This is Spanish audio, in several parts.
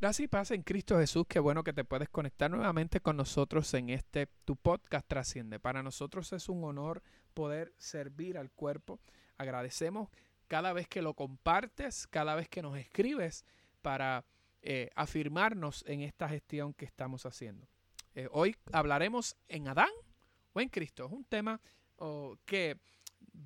Gracias y paz en Cristo Jesús. Qué bueno que te puedes conectar nuevamente con nosotros en este tu podcast trasciende. Para nosotros es un honor poder servir al cuerpo. Agradecemos cada vez que lo compartes, cada vez que nos escribes para eh, afirmarnos en esta gestión que estamos haciendo. Eh, hoy hablaremos en Adán o en Cristo. Es un tema que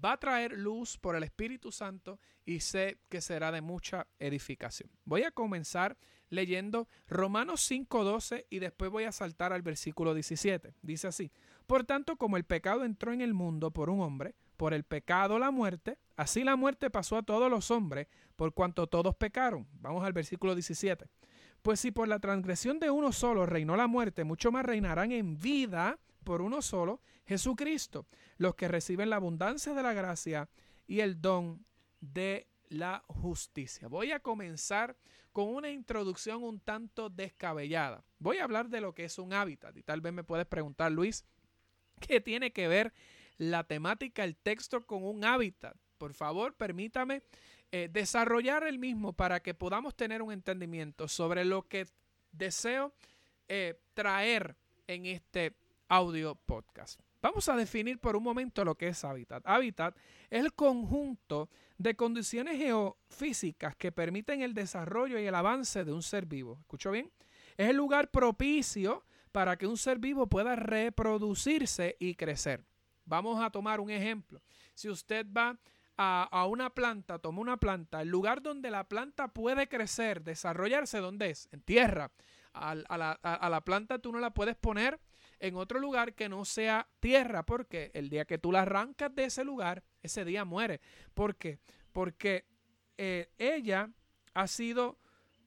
va a traer luz por el Espíritu Santo y sé que será de mucha edificación. Voy a comenzar leyendo Romanos 5.12 y después voy a saltar al versículo 17. Dice así, por tanto como el pecado entró en el mundo por un hombre, por el pecado la muerte, así la muerte pasó a todos los hombres, por cuanto todos pecaron. Vamos al versículo 17. Pues si por la transgresión de uno solo reinó la muerte, mucho más reinarán en vida por uno solo, Jesucristo, los que reciben la abundancia de la gracia y el don de la justicia. Voy a comenzar con una introducción un tanto descabellada. Voy a hablar de lo que es un hábitat y tal vez me puedes preguntar, Luis, ¿qué tiene que ver la temática, el texto con un hábitat? Por favor, permítame eh, desarrollar el mismo para que podamos tener un entendimiento sobre lo que deseo eh, traer en este audio podcast. Vamos a definir por un momento lo que es hábitat. Hábitat es el conjunto de condiciones geofísicas que permiten el desarrollo y el avance de un ser vivo. ¿Escucho bien? Es el lugar propicio para que un ser vivo pueda reproducirse y crecer. Vamos a tomar un ejemplo. Si usted va a, una planta, toma una planta, el lugar donde la planta puede crecer, desarrollarse, ¿dónde es? En tierra. A, la, a la planta tú no la puedes poner en otro lugar que no sea tierra, porque el día que tú la arrancas de ese lugar, ese día muere. ¿Por qué? Porque eh, ella ha sido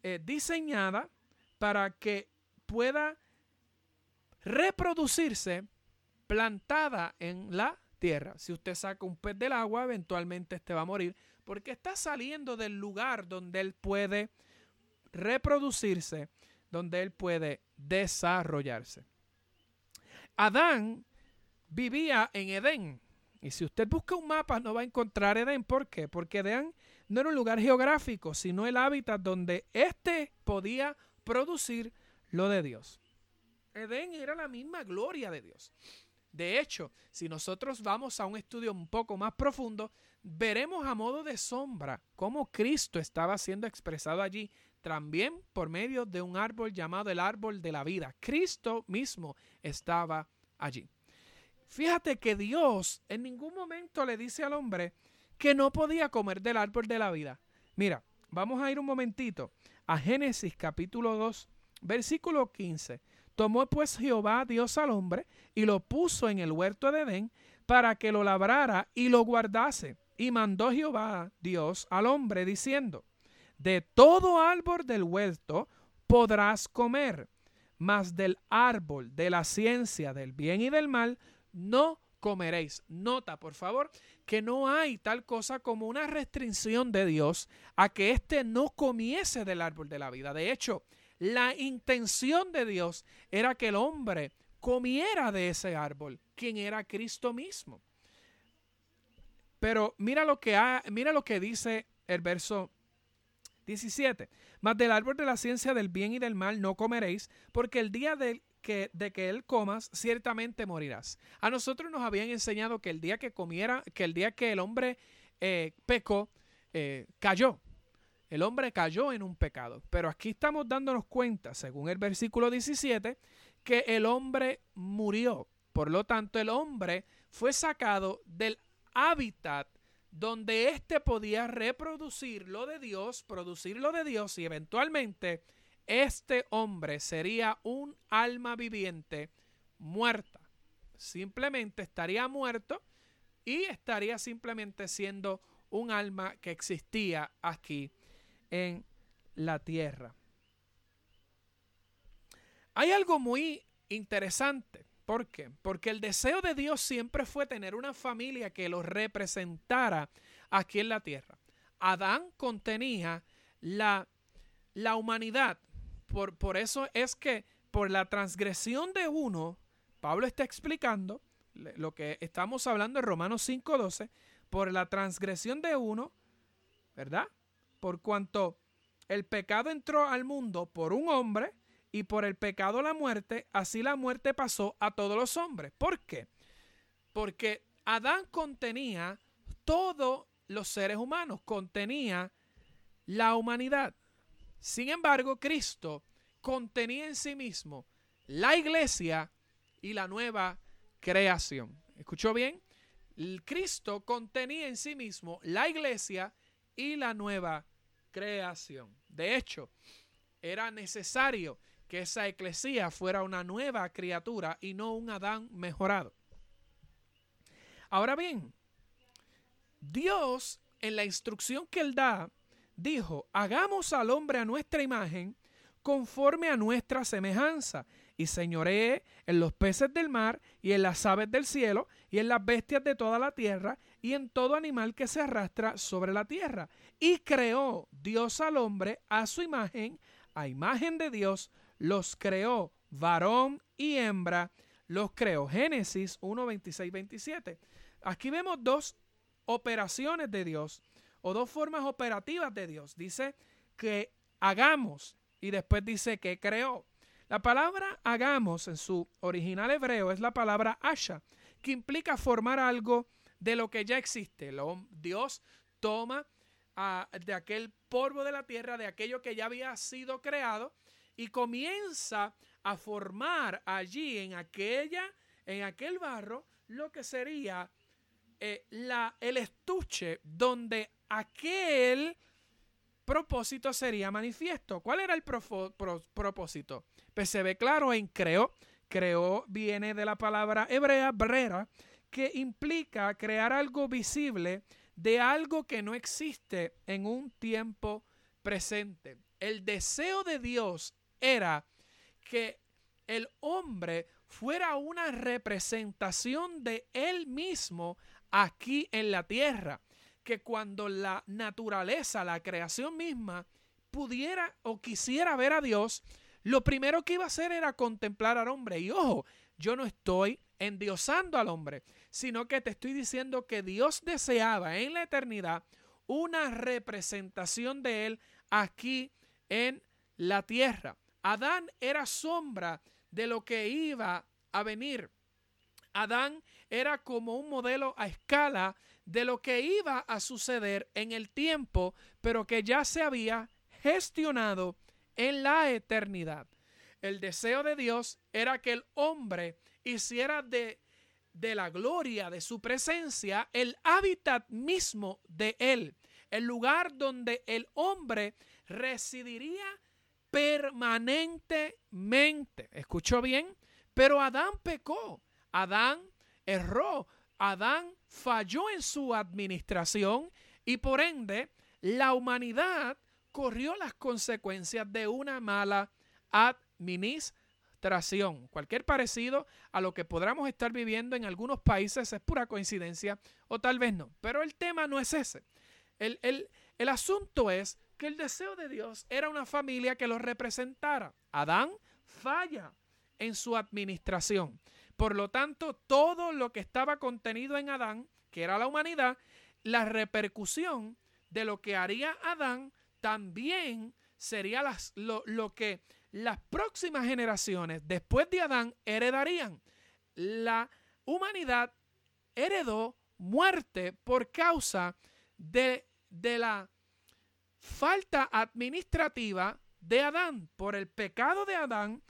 eh, diseñada para que pueda reproducirse plantada en la tierra. Si usted saca un pez del agua, eventualmente este va a morir porque está saliendo del lugar donde él puede reproducirse, donde él puede desarrollarse. Adán vivía en Edén. Y si usted busca un mapa no va a encontrar Edén. ¿Por qué? Porque Edén no era un lugar geográfico, sino el hábitat donde éste podía producir lo de Dios. Edén era la misma gloria de Dios. De hecho, si nosotros vamos a un estudio un poco más profundo, veremos a modo de sombra cómo Cristo estaba siendo expresado allí también por medio de un árbol llamado el árbol de la vida. Cristo mismo estaba allí. Fíjate que Dios en ningún momento le dice al hombre que no podía comer del árbol de la vida. Mira, vamos a ir un momentito a Génesis capítulo 2, versículo 15. Tomó pues Jehová Dios al hombre y lo puso en el huerto de Edén para que lo labrara y lo guardase. Y mandó Jehová Dios al hombre diciendo, de todo árbol del huerto podrás comer, mas del árbol de la ciencia del bien y del mal no comeréis. Nota, por favor, que no hay tal cosa como una restricción de Dios a que éste no comiese del árbol de la vida. De hecho, la intención de Dios era que el hombre comiera de ese árbol, quien era Cristo mismo. Pero mira lo que, mira lo que dice el verso 17. Mas del árbol de la ciencia del bien y del mal no comeréis, porque el día de que, de que él comas, ciertamente morirás. A nosotros nos habían enseñado que el día que comiera, que el día que el hombre eh, pecó, eh, cayó. El hombre cayó en un pecado. Pero aquí estamos dándonos cuenta, según el versículo 17, que el hombre murió. Por lo tanto, el hombre fue sacado del hábitat donde éste podía reproducir lo de Dios, producir lo de Dios y eventualmente este hombre sería un alma viviente muerta. Simplemente estaría muerto y estaría simplemente siendo un alma que existía aquí en la tierra. Hay algo muy interesante ¿Por qué? Porque el deseo de Dios siempre fue tener una familia que lo representara aquí en la tierra. Adán contenía la, la humanidad. Por, por eso es que por la transgresión de uno, Pablo está explicando lo que estamos hablando en Romanos 5.12, por la transgresión de uno, ¿verdad? Por cuanto el pecado entró al mundo por un hombre y por el pecado la muerte, así la muerte pasó a todos los hombres. ¿Por qué? Porque Adán contenía todos los seres humanos, contenía la humanidad. Sin embargo, Cristo contenía en sí mismo la iglesia y la nueva creación. ¿Escuchó bien? El Cristo contenía en sí mismo la iglesia y la nueva creación. De hecho, era necesario que esa eclesía fuera una nueva criatura y no un Adán mejorado. Ahora bien, Dios en la instrucción que él da dijo, hagamos al hombre a nuestra imagen conforme a nuestra semejanza y señoree en los peces del mar y en las aves del cielo y en las bestias de toda la tierra y en todo animal que se arrastra sobre la tierra. Y creó Dios al hombre a su imagen, a imagen de Dios, los creó, varón y hembra, los creó. Génesis 1, 26, 27. Aquí vemos dos operaciones de Dios o dos formas operativas de Dios. Dice que hagamos y después dice que creó. La palabra hagamos en su original hebreo es la palabra asha, que implica formar algo de lo que ya existe. Dios toma de aquel polvo de la tierra, de aquello que ya había sido creado, y comienza a formar allí en aquella, en aquel barro, lo que sería eh, la, el estuche donde aquel propósito sería manifiesto. ¿Cuál era el propósito? Pues se ve claro en creó. Creó viene de la palabra hebrea, brera, que implica crear algo visible de algo que no existe en un tiempo presente. El deseo de Dios era que el hombre fuera una representación de él mismo aquí en la tierra que cuando la naturaleza, la creación misma, pudiera o quisiera ver a Dios, lo primero que iba a hacer era contemplar al hombre. Y ojo, yo no estoy endiosando al hombre, sino que te estoy diciendo que Dios deseaba en la eternidad una representación de él aquí en la tierra. Adán era sombra de lo que iba a venir. Adán era como un modelo a escala de lo que iba a suceder en el tiempo, pero que ya se había gestionado en la eternidad. El deseo de Dios era que el hombre hiciera de, de la gloria de su presencia el hábitat mismo de él, el lugar donde el hombre residiría permanentemente. ¿Escuchó bien? Pero Adán pecó, Adán erró, Adán falló en su administración y por ende la humanidad corrió las consecuencias de una mala administración. Cualquier parecido a lo que podamos estar viviendo en algunos países es pura coincidencia o tal vez no. Pero el tema no es ese. El, el asunto es que el deseo de Dios era una familia que lo representara. Adán falla en su administración. Por lo tanto, todo lo que estaba contenido en Adán, que era la humanidad, la repercusión de lo que haría Adán también sería lo, lo que las próximas generaciones después de Adán heredarían. La humanidad heredó muerte por causa de, de, la falta administrativa de Adán. Por el pecado de Adán,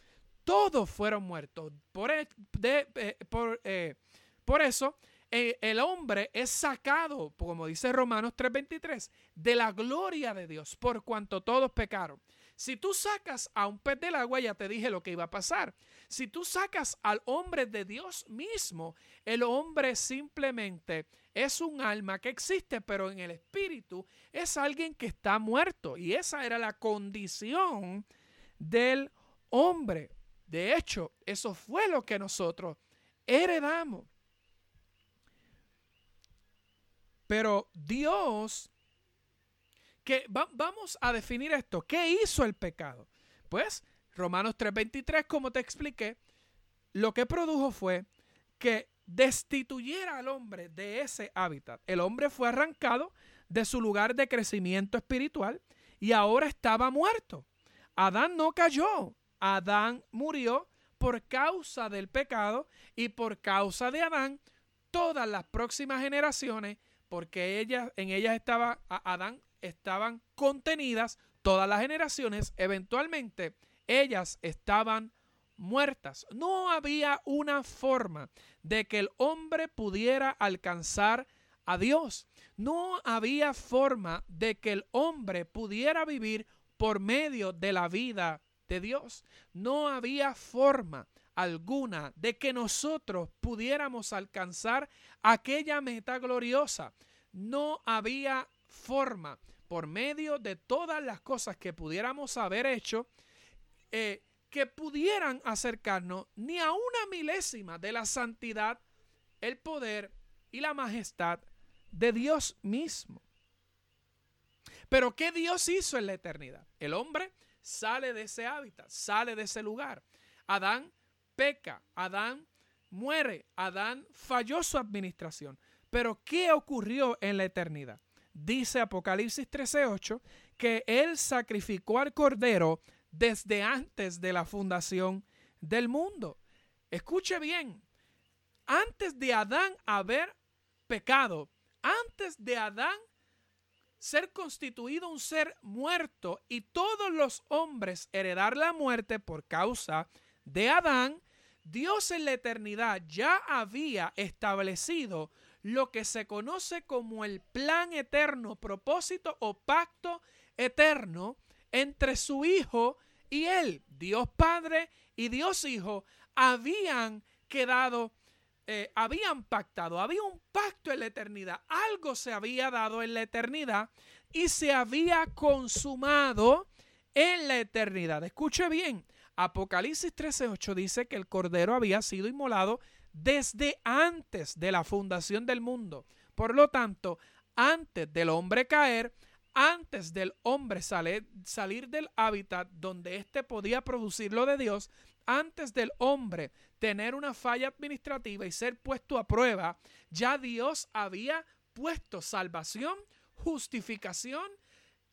todos fueron muertos. Por, eh, eh, por eso eh, el hombre es sacado, como dice Romanos 3:23, de la gloria de Dios, por cuanto todos pecaron. Si tú sacas a un pez del agua, ya te dije lo que iba a pasar. Si tú sacas al hombre de Dios mismo, el hombre simplemente es un alma que existe, pero en el espíritu es alguien que está muerto. Y esa era la condición del hombre. De hecho, eso fue lo que nosotros heredamos. Pero Dios, vamos a definir esto, ¿qué hizo el pecado? Pues Romanos 3:23, como te expliqué, lo que produjo fue que destituyera al hombre de ese hábitat. El hombre fue arrancado de su lugar de crecimiento espiritual y ahora estaba muerto. Adán no cayó, Adán murió por causa del pecado y por causa de Adán, todas las próximas generaciones, porque ellas, en ellas estaba Adán, estaban contenidas todas las generaciones, eventualmente ellas estaban muertas. No había una forma de que el hombre pudiera alcanzar a Dios. No había forma de que el hombre pudiera vivir por medio de la vida de Dios. No había forma alguna de que nosotros pudiéramos alcanzar aquella meta gloriosa. No había forma por medio de todas las cosas que pudiéramos haber hecho eh, que pudieran acercarnos ni a una milésima de la santidad, el poder y la majestad de Dios mismo. Pero ¿qué Dios hizo en la eternidad? El hombre sale de ese hábitat, sale de ese lugar. Adán peca, Adán muere, Adán falló su administración. Pero ¿qué ocurrió en la eternidad? Dice Apocalipsis 13:8 que él sacrificó al cordero desde antes de la fundación del mundo. Escuche bien, antes de Adán haber pecado, antes de Adán ser constituido un ser muerto y todos los hombres heredar la muerte por causa de Adán, Dios en la eternidad ya había establecido lo que se conoce como el plan eterno, propósito o pacto eterno entre su Hijo y Él. Dios Padre y Dios Hijo habían quedado eh, habían pactado, había un pacto en la eternidad, algo se había dado en la eternidad y se había consumado en la eternidad. Escuche bien, Apocalipsis 13:8 dice que el cordero había sido inmolado desde antes de la fundación del mundo. Por lo tanto, antes del hombre caer, antes del hombre salir, salir del hábitat donde éste podía producir lo de Dios, antes del hombre tener una falla administrativa y ser puesto a prueba, ya Dios había puesto salvación, justificación,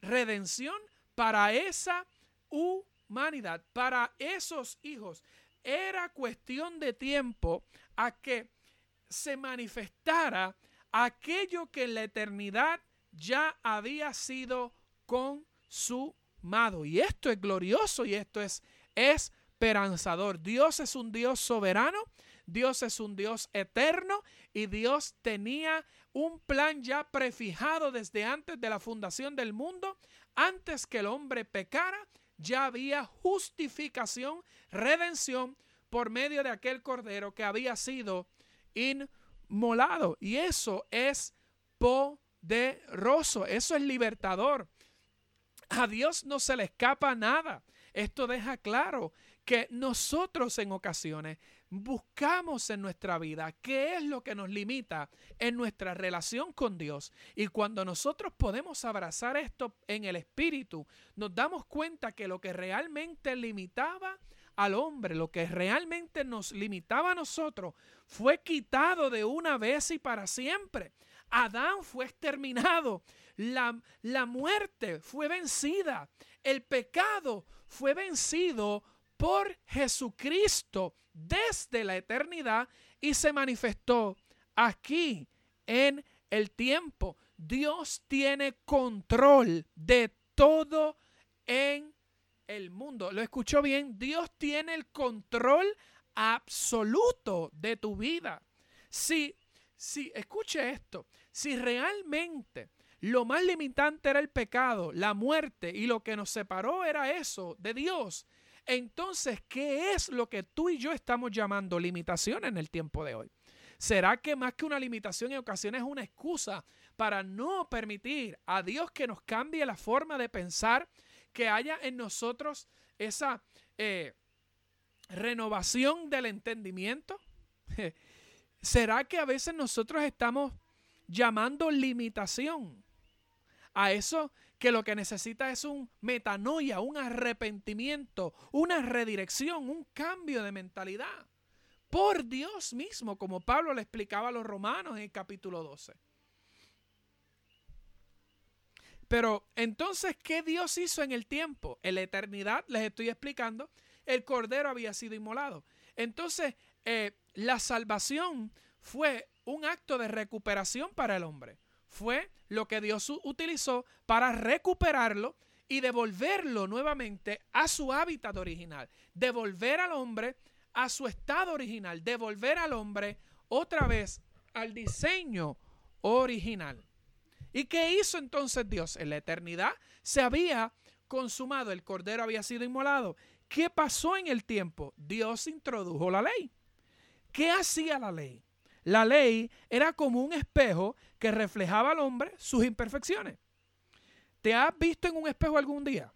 redención para esa humanidad, para esos hijos. Era cuestión de tiempo a que se manifestara aquello que en la eternidad ya había sido consumado. Y esto es glorioso y esto es, es esperanzador. Dios es un Dios soberano, Dios es un Dios eterno y Dios tenía un plan ya prefijado desde antes de la fundación del mundo, antes que el hombre pecara, ya había justificación, redención por medio de aquel cordero que había sido inmolado. Y eso es poderoso, eso es libertador. A Dios no se le escapa nada. Esto deja claro que nosotros en ocasiones buscamos en nuestra vida qué es lo que nos limita en nuestra relación con Dios. Y cuando nosotros podemos abrazar esto en el Espíritu, nos damos cuenta que lo que realmente limitaba al hombre, lo que realmente nos limitaba a nosotros, fue quitado de una vez y para siempre. Adán fue exterminado, la, la muerte fue vencida, el pecado fue vencido por Jesucristo desde la eternidad y se manifestó aquí en el tiempo. Dios tiene control de todo en el mundo. ¿Lo escuchó bien? Dios tiene el control absoluto de tu vida. Si, si, escuche esto, si realmente lo más limitante era el pecado, la muerte y lo que nos separó era eso de Dios, entonces, ¿qué es lo que tú y yo estamos llamando limitación en el tiempo de hoy? ¿Será que más que una limitación en ocasiones es una excusa para no permitir a Dios que nos cambie la forma de pensar, que haya en nosotros esa eh, renovación del entendimiento? ¿Será que a veces nosotros estamos llamando limitación a eso que lo que necesita es un metanoia, un arrepentimiento, una redirección, un cambio de mentalidad. Por Dios mismo, como Pablo le explicaba a los romanos en el capítulo 12. Pero entonces, ¿qué Dios hizo en el tiempo? En la eternidad, les estoy explicando, el cordero había sido inmolado. Entonces, eh, la salvación fue un acto de recuperación para el hombre. Fue lo que Dios utilizó para recuperarlo y devolverlo nuevamente a su hábitat original. Devolver al hombre a su estado original. Devolver al hombre otra vez al diseño original. ¿Y qué hizo entonces Dios? En la eternidad se había consumado, el cordero había sido inmolado. ¿Qué pasó en el tiempo? Dios introdujo la ley. ¿Qué hacía la ley? La ley era como un espejo que reflejaba al hombre sus imperfecciones. ¿Te has visto en un espejo algún día?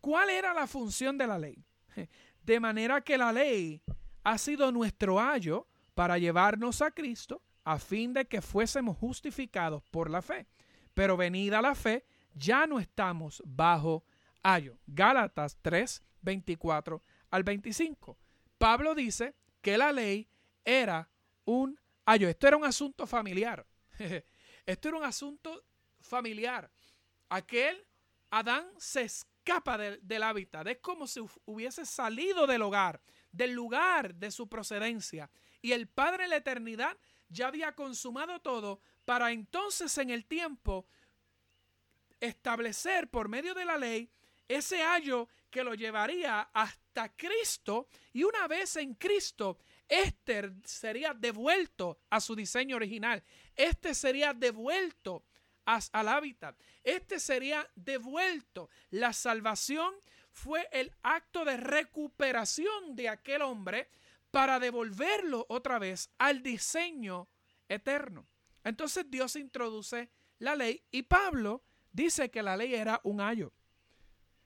¿Cuál era la función de la ley? De manera que la ley ha sido nuestro ayo para llevarnos a Cristo a fin de que fuésemos justificados por la fe. Pero venida la fe, ya no estamos bajo ayo. Gálatas 3, 24 al 25. Pablo dice que la ley era un ayo. Esto era un asunto familiar. Esto era un asunto familiar. Aquel Adán se escapa del hábitat. Es como si hubiese salido del hogar, del lugar de su procedencia. Y el Padre de la eternidad ya había consumado todo para entonces en el tiempo establecer por medio de la ley ese ayo que lo llevaría hasta Cristo y una vez en Cristo, este sería devuelto a su diseño original, este sería devuelto al hábitat, este sería devuelto. La salvación fue el acto de recuperación de aquel hombre para devolverlo otra vez al diseño eterno. Entonces Dios introduce la ley y Pablo dice que la ley era un ayo.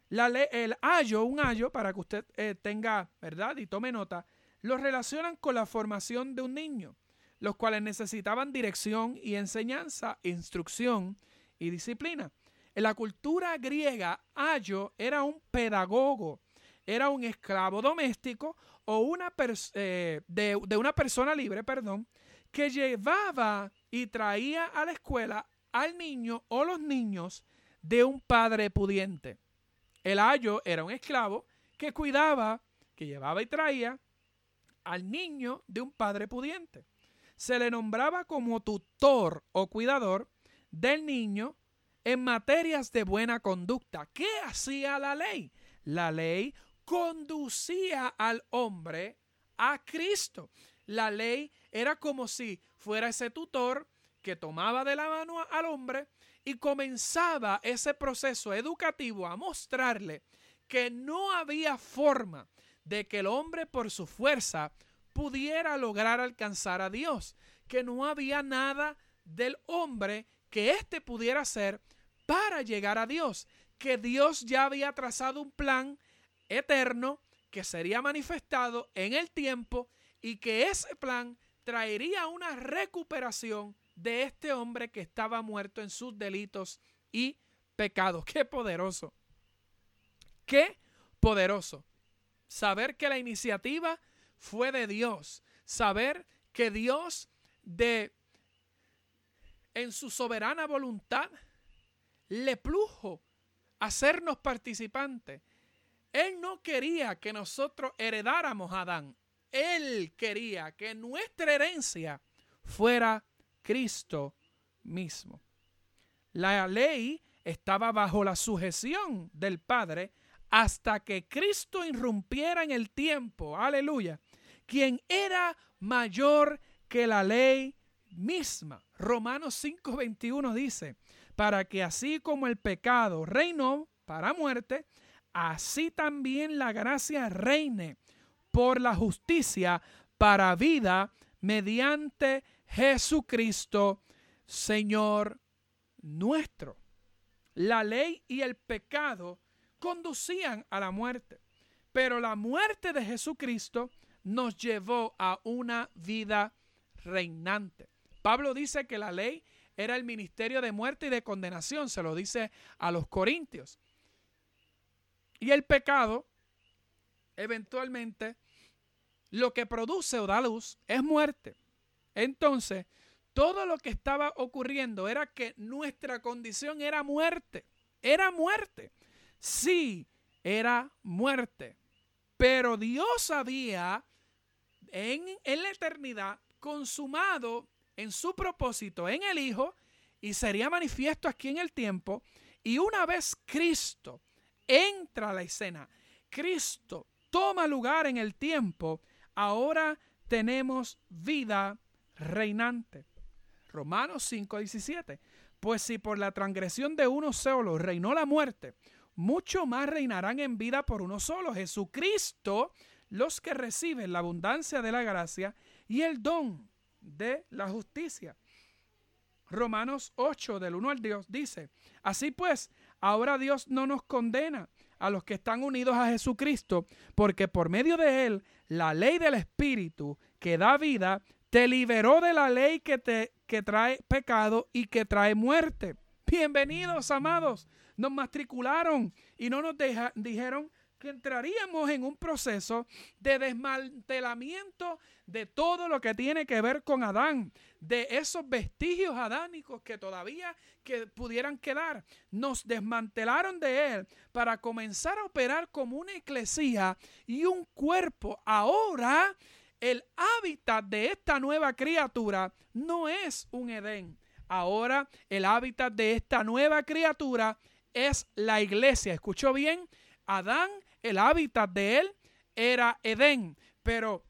La ley, el ayo, un ayo, para que usted eh, tenga, ¿verdad? Y tome nota, lo relacionan con la formación de un niño, los cuales necesitaban dirección y enseñanza, instrucción y disciplina. En la cultura griega, ayo era un pedagogo, era un esclavo doméstico o una eh, de, de una persona libre, perdón, que llevaba y traía a la escuela al niño o los niños de un padre pudiente. El ayo era un esclavo que cuidaba, que llevaba y traía al niño de un padre pudiente. Se le nombraba como tutor o cuidador del niño en materias de buena conducta. ¿Qué hacía la ley? La ley conducía al hombre a Cristo. La ley era como si fuera ese tutor que tomaba de la mano al hombre y comenzaba ese proceso educativo a mostrarle que no había forma de que el hombre por su fuerza pudiera lograr alcanzar a Dios, que no había nada del hombre que éste pudiera hacer para llegar a Dios, que Dios ya había trazado un plan eterno que sería manifestado en el tiempo y que ese plan traería una recuperación de este hombre que estaba muerto en sus delitos y pecados. Qué poderoso. Qué poderoso. Saber que la iniciativa fue de Dios. Saber que Dios de en su soberana voluntad le plujo hacernos participantes. Él no quería que nosotros heredáramos a Adán. Él quería que nuestra herencia fuera Cristo mismo. La ley estaba bajo la sujeción del Padre hasta que Cristo irrumpiera en el tiempo, aleluya, quien era mayor que la ley misma. Romanos 5:21 dice, para que así como el pecado reinó para muerte, así también la gracia reine por la justicia para vida mediante Jesucristo, Señor nuestro. La ley y el pecado conducían a la muerte, pero la muerte de Jesucristo nos llevó a una vida reinante. Pablo dice que la ley era el ministerio de muerte y de condenación, se lo dice a los corintios. Y el pecado, eventualmente, lo que produce o da luz es muerte. Entonces, todo lo que estaba ocurriendo era que nuestra condición era muerte. Era muerte. Sí, era muerte. Pero Dios había en, en la eternidad consumado en su propósito en el Hijo y sería manifiesto aquí en el tiempo. Y una vez Cristo entra a la escena, Cristo toma lugar en el tiempo, ahora tenemos vida reinante. Romanos 5:17. Pues si por la transgresión de uno solo reinó la muerte, mucho más reinarán en vida por uno solo, Jesucristo, los que reciben la abundancia de la gracia y el don de la justicia. Romanos 8 del 1 al 2 dice, así pues, ahora Dios no nos condena a los que están unidos a Jesucristo, porque por medio de él la ley del Espíritu que da vida te liberó de la ley que te que trae pecado y que trae muerte. Bienvenidos, amados. Nos matricularon y no nos dijeron que entraríamos en un proceso de desmantelamiento de todo lo que tiene que ver con Adán, de esos vestigios adánicos que todavía que pudieran quedar. Nos desmantelaron de él para comenzar a operar como una eclesía y un cuerpo. Ahora el hábitat de esta nueva criatura no es un Edén. Ahora el hábitat de esta nueva criatura es la iglesia. ¿Escuchó bien? Adán, el hábitat de él era Edén, pero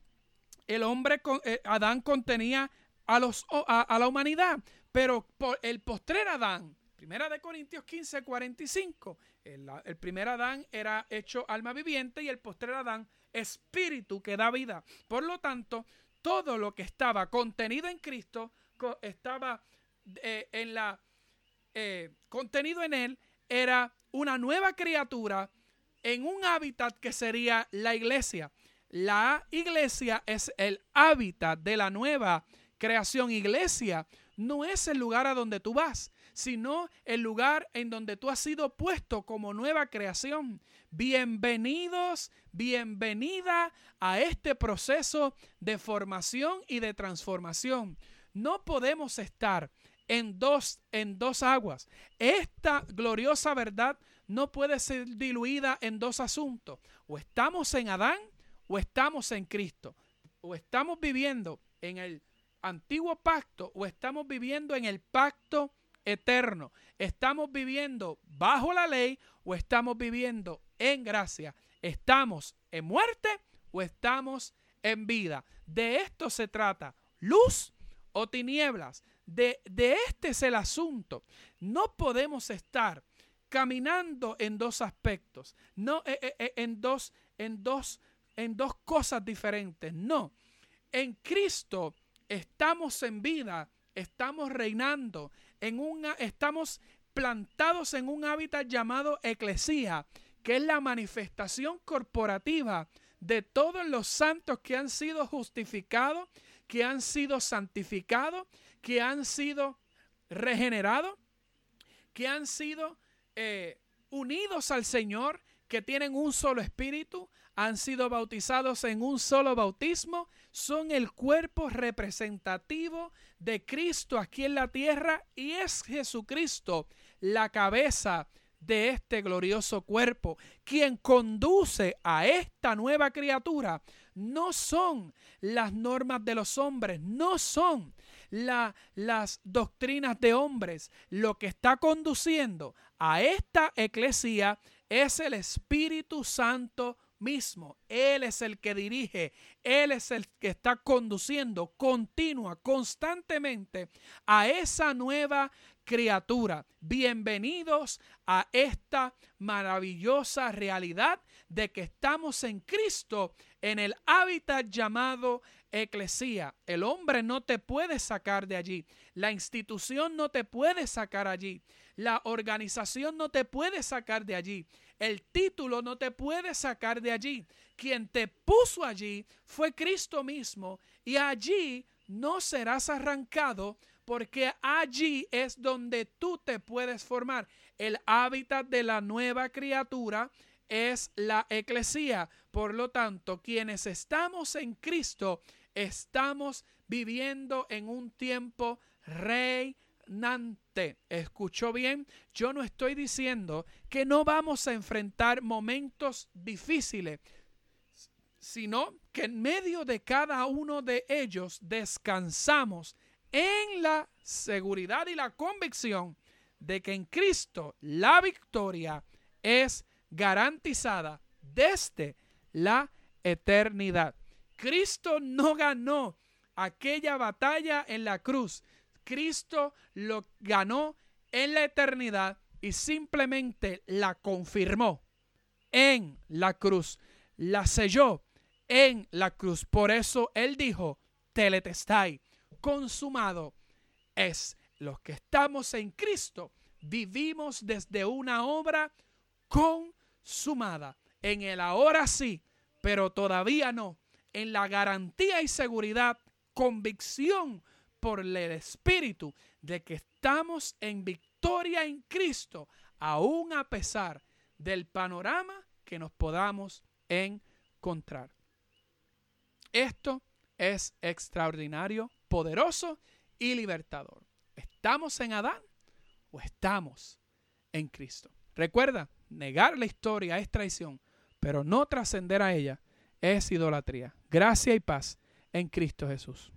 el hombre, eh, Adán contenía a, los, a, la humanidad, pero por el postrer Adán, primera de Corintios 15, 45, el, el primer Adán era hecho alma viviente y el postrer Adán espíritu que da vida. Por lo tanto, todo lo que estaba contenido en Cristo estaba eh, en la eh, contenido en él era una nueva criatura en un hábitat que sería la iglesia. La iglesia es el hábitat de la nueva creación. Iglesia no es el lugar a donde tú vas, sino el lugar en donde tú has sido puesto como nueva creación. Bienvenidos, bienvenida a este proceso de formación y de transformación. No podemos estar en dos, en dos aguas. Esta gloriosa verdad no puede ser diluida en dos asuntos. O estamos en Adán o estamos en Cristo. O estamos viviendo en el antiguo pacto o estamos viviendo en el pacto eterno. Estamos viviendo bajo la ley o estamos viviendo en gracia. ¿Estamos en muerte o estamos en vida? De esto se trata. Luz o tinieblas. De, de este es el asunto. No podemos estar caminando en dos aspectos, no eh, eh, eh, en dos, en dos, en dos cosas diferentes. No. En Cristo estamos en vida, estamos reinando, en una, estamos plantados en un hábitat llamado eclesía, que es la manifestación corporativa de todos los santos que han sido justificados, que han sido santificados, que han sido regenerados, que han sido eh, unidos al Señor, que tienen un solo espíritu, han sido bautizados en un solo bautismo, son el cuerpo representativo de Cristo aquí en la tierra y es Jesucristo la cabeza de este glorioso cuerpo. Quien conduce a esta nueva criatura no son las normas de los hombres, no son las doctrinas de hombres. Lo que está conduciendo a esta eclesía es el Espíritu Santo mismo. Él es el que dirige, Él es el que está conduciendo continua, constantemente a esa nueva criatura. Bienvenidos a esta maravillosa realidad de que estamos en Cristo, en el hábitat llamado eclesía. El hombre no te puede sacar de allí. La institución no te puede sacar allí. La organización no te puede sacar de allí. El título no te puede sacar de allí. Quien te puso allí fue Cristo mismo y allí no serás arrancado porque allí es donde tú te puedes formar. El hábitat de la nueva criatura es la eclesía. Por lo tanto, quienes estamos en Cristo, estamos viviendo en un tiempo reinante. ¿Escuchó bien? Yo no estoy diciendo que no vamos a enfrentar momentos difíciles, sino que en medio de cada uno de ellos descansamos en la seguridad y la convicción de que en Cristo la victoria es garantizada desde la eternidad. Cristo no ganó aquella batalla en la cruz. Cristo lo ganó en la eternidad y simplemente la confirmó en la cruz. La selló en la cruz. Por eso él dijo, teletestai, consumado es. Los que estamos en Cristo vivimos desde una obra consumada. En el ahora sí, pero todavía no. En la garantía y seguridad, convicción por el Espíritu de que estamos en victoria en Cristo, aún a pesar del panorama que nos podamos encontrar. Esto es extraordinario, poderoso y libertador. ¿Estamos en Adán o estamos en Cristo? Recuerda, negar la historia es traición, pero no trascender a ella es idolatría. Gracia y paz en Cristo Jesús.